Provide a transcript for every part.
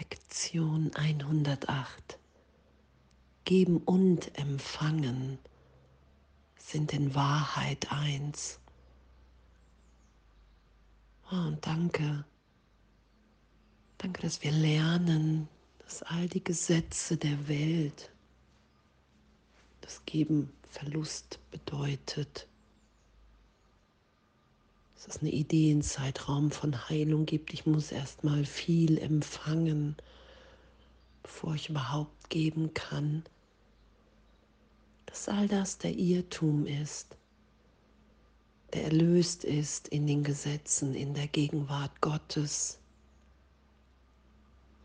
Lektion 108. Geben und empfangen sind in Wahrheit eins. Oh, und danke. Danke, dass wir lernen, dass all die Gesetze der Welt, das Geben Verlust bedeutet, dass es eine Ideenzeitraum von Heilung gibt. Ich muss erst mal viel empfangen, bevor ich überhaupt geben kann. Dass all das der Irrtum ist, der erlöst ist in den Gesetzen, in der Gegenwart Gottes.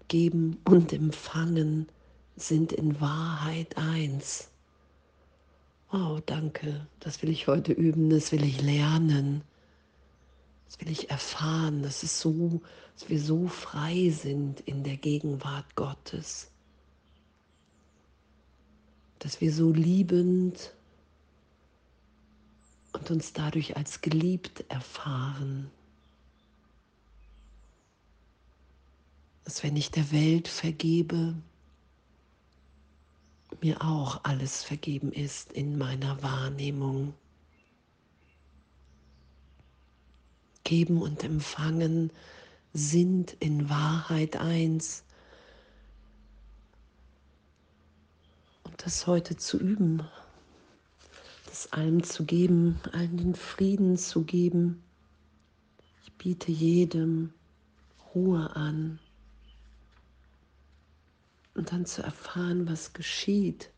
Geben und Empfangen sind in Wahrheit eins. Oh, danke, das will ich heute üben, das will ich lernen. Das will ich erfahren, dass, es so, dass wir so frei sind in der Gegenwart Gottes. Dass wir so liebend und uns dadurch als geliebt erfahren. Dass wenn ich der Welt vergebe, mir auch alles vergeben ist in meiner Wahrnehmung. Geben und Empfangen sind in Wahrheit eins. Und das heute zu üben, das allen zu geben, allen den Frieden zu geben. Ich biete jedem Ruhe an. Und dann zu erfahren, was geschieht.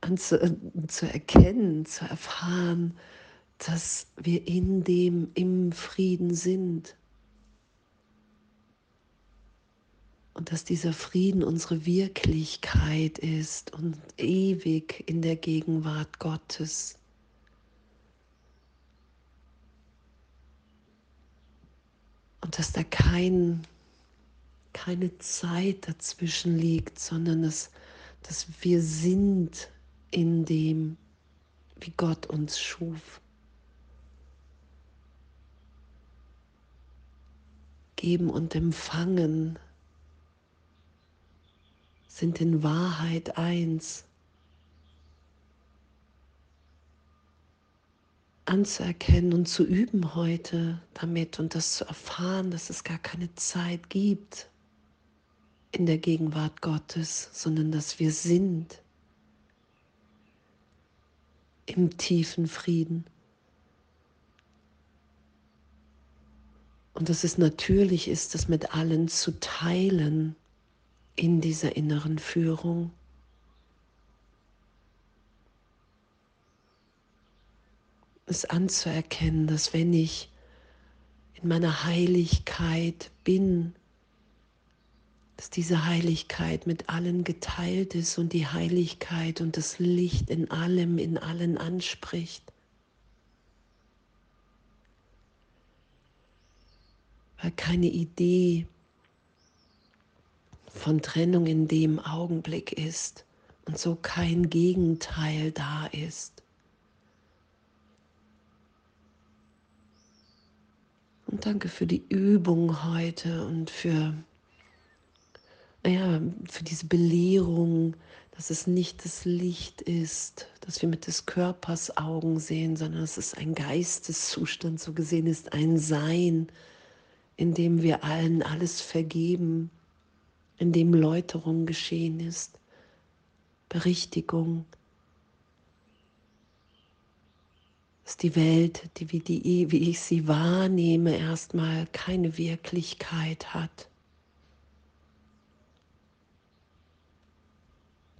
An zu, äh, zu erkennen, zu erfahren, dass wir in dem im Frieden sind. Und dass dieser Frieden unsere Wirklichkeit ist und ewig in der Gegenwart Gottes. Und dass da kein, keine Zeit dazwischen liegt, sondern dass, dass wir sind in dem, wie Gott uns schuf. Geben und Empfangen sind in Wahrheit eins. Anzuerkennen und zu üben heute damit und das zu erfahren, dass es gar keine Zeit gibt in der Gegenwart Gottes, sondern dass wir sind im tiefen Frieden. Und dass es natürlich ist, das mit allen zu teilen in dieser inneren Führung. Es anzuerkennen, dass wenn ich in meiner Heiligkeit bin, dass diese Heiligkeit mit allen geteilt ist und die Heiligkeit und das Licht in allem, in allen anspricht. Weil keine Idee von Trennung in dem Augenblick ist und so kein Gegenteil da ist. Und danke für die Übung heute und für, ja, für diese Belehrung, dass es nicht das Licht ist, dass wir mit des Körpers Augen sehen, sondern dass es ein Geisteszustand so gesehen ist, ein Sein, in wir allen alles vergeben, in dem Läuterung geschehen ist, Berichtigung, dass die Welt, die wie, die, wie ich sie wahrnehme, erstmal keine Wirklichkeit hat.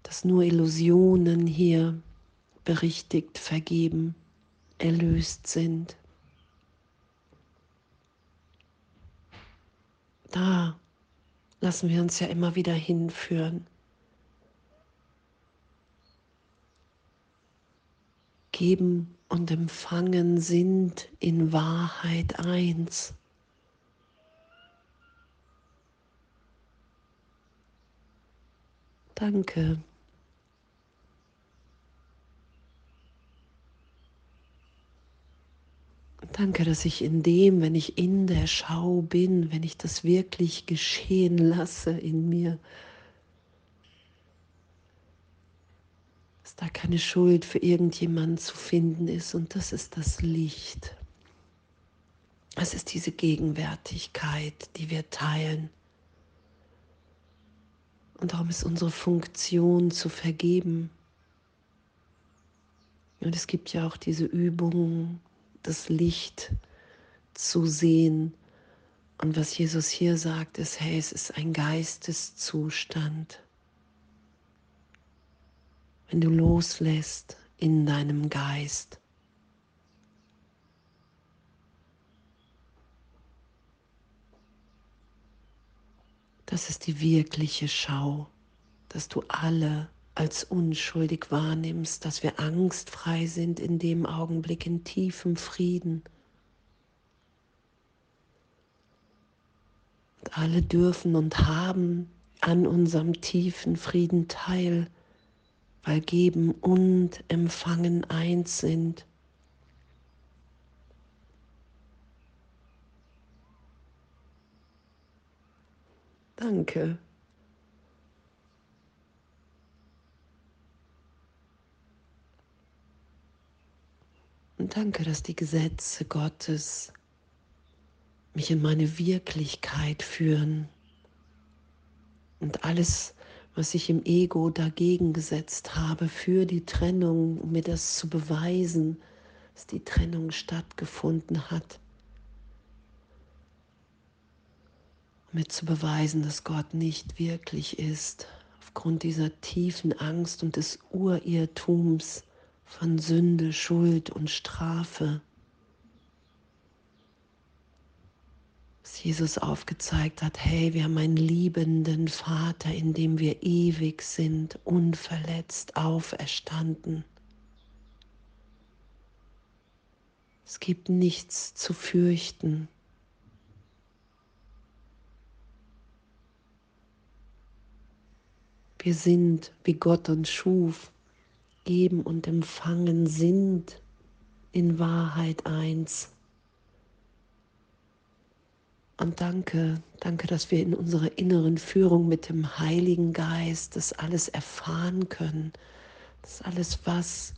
Dass nur Illusionen hier berichtigt, vergeben, erlöst sind. Da lassen wir uns ja immer wieder hinführen. Geben und Empfangen sind in Wahrheit eins. Danke. Danke, dass ich in dem, wenn ich in der Schau bin, wenn ich das wirklich geschehen lasse in mir, dass da keine Schuld für irgendjemanden zu finden ist und das ist das Licht. Es ist diese Gegenwärtigkeit, die wir teilen. Und darum ist unsere Funktion zu vergeben. Und es gibt ja auch diese Übung, das Licht zu sehen. Und was Jesus hier sagt, ist, hey, es ist ein Geisteszustand. Wenn du loslässt in deinem Geist. Das ist die wirkliche Schau, dass du alle als unschuldig wahrnimmst, dass wir angstfrei sind in dem Augenblick in tiefem Frieden. Und alle dürfen und haben an unserem tiefen Frieden teil, weil Geben und Empfangen eins sind. Danke. Danke, dass die Gesetze Gottes mich in meine Wirklichkeit führen. Und alles, was ich im Ego dagegen gesetzt habe für die Trennung, um mir das zu beweisen, dass die Trennung stattgefunden hat, um mir zu beweisen, dass Gott nicht wirklich ist, aufgrund dieser tiefen Angst und des Urirrtums, von Sünde, Schuld und Strafe. Dass Jesus aufgezeigt hat, hey, wir haben einen liebenden Vater, in dem wir ewig sind, unverletzt, auferstanden. Es gibt nichts zu fürchten. Wir sind, wie Gott uns schuf. Geben und Empfangen sind in Wahrheit eins. Und danke, danke, dass wir in unserer inneren Führung mit dem Heiligen Geist das alles erfahren können. Das alles, was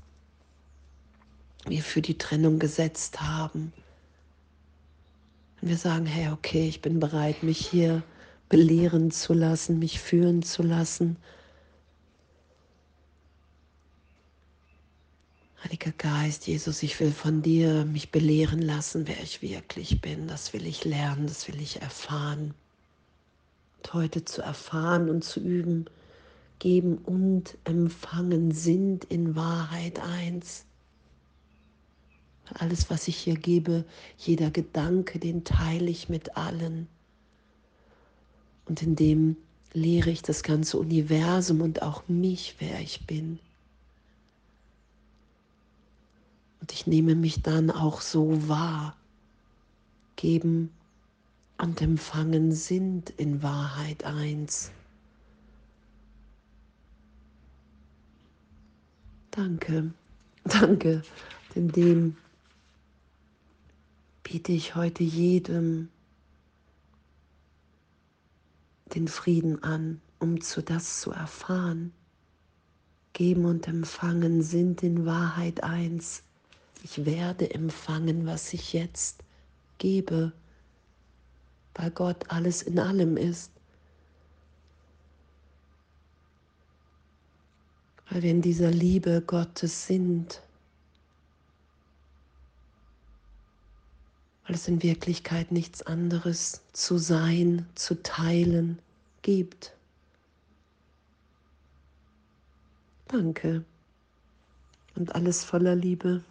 wir für die Trennung gesetzt haben. Wenn wir sagen, hey, okay, ich bin bereit, mich hier belehren zu lassen, mich führen zu lassen Heiliger Geist, Jesus, ich will von dir mich belehren lassen, wer ich wirklich bin. Das will ich lernen, das will ich erfahren. Und heute zu erfahren und zu üben, geben und empfangen sind in Wahrheit eins. Alles, was ich hier gebe, jeder Gedanke, den teile ich mit allen. Und in dem lehre ich das ganze Universum und auch mich, wer ich bin. Und ich nehme mich dann auch so wahr. Geben und empfangen sind in Wahrheit eins. Danke, danke, denn dem biete ich heute jedem den Frieden an, um zu das zu erfahren. Geben und empfangen sind in Wahrheit eins. Ich werde empfangen, was ich jetzt gebe, weil Gott alles in allem ist. Weil wir in dieser Liebe Gottes sind. Weil es in Wirklichkeit nichts anderes zu sein, zu teilen gibt. Danke und alles voller Liebe.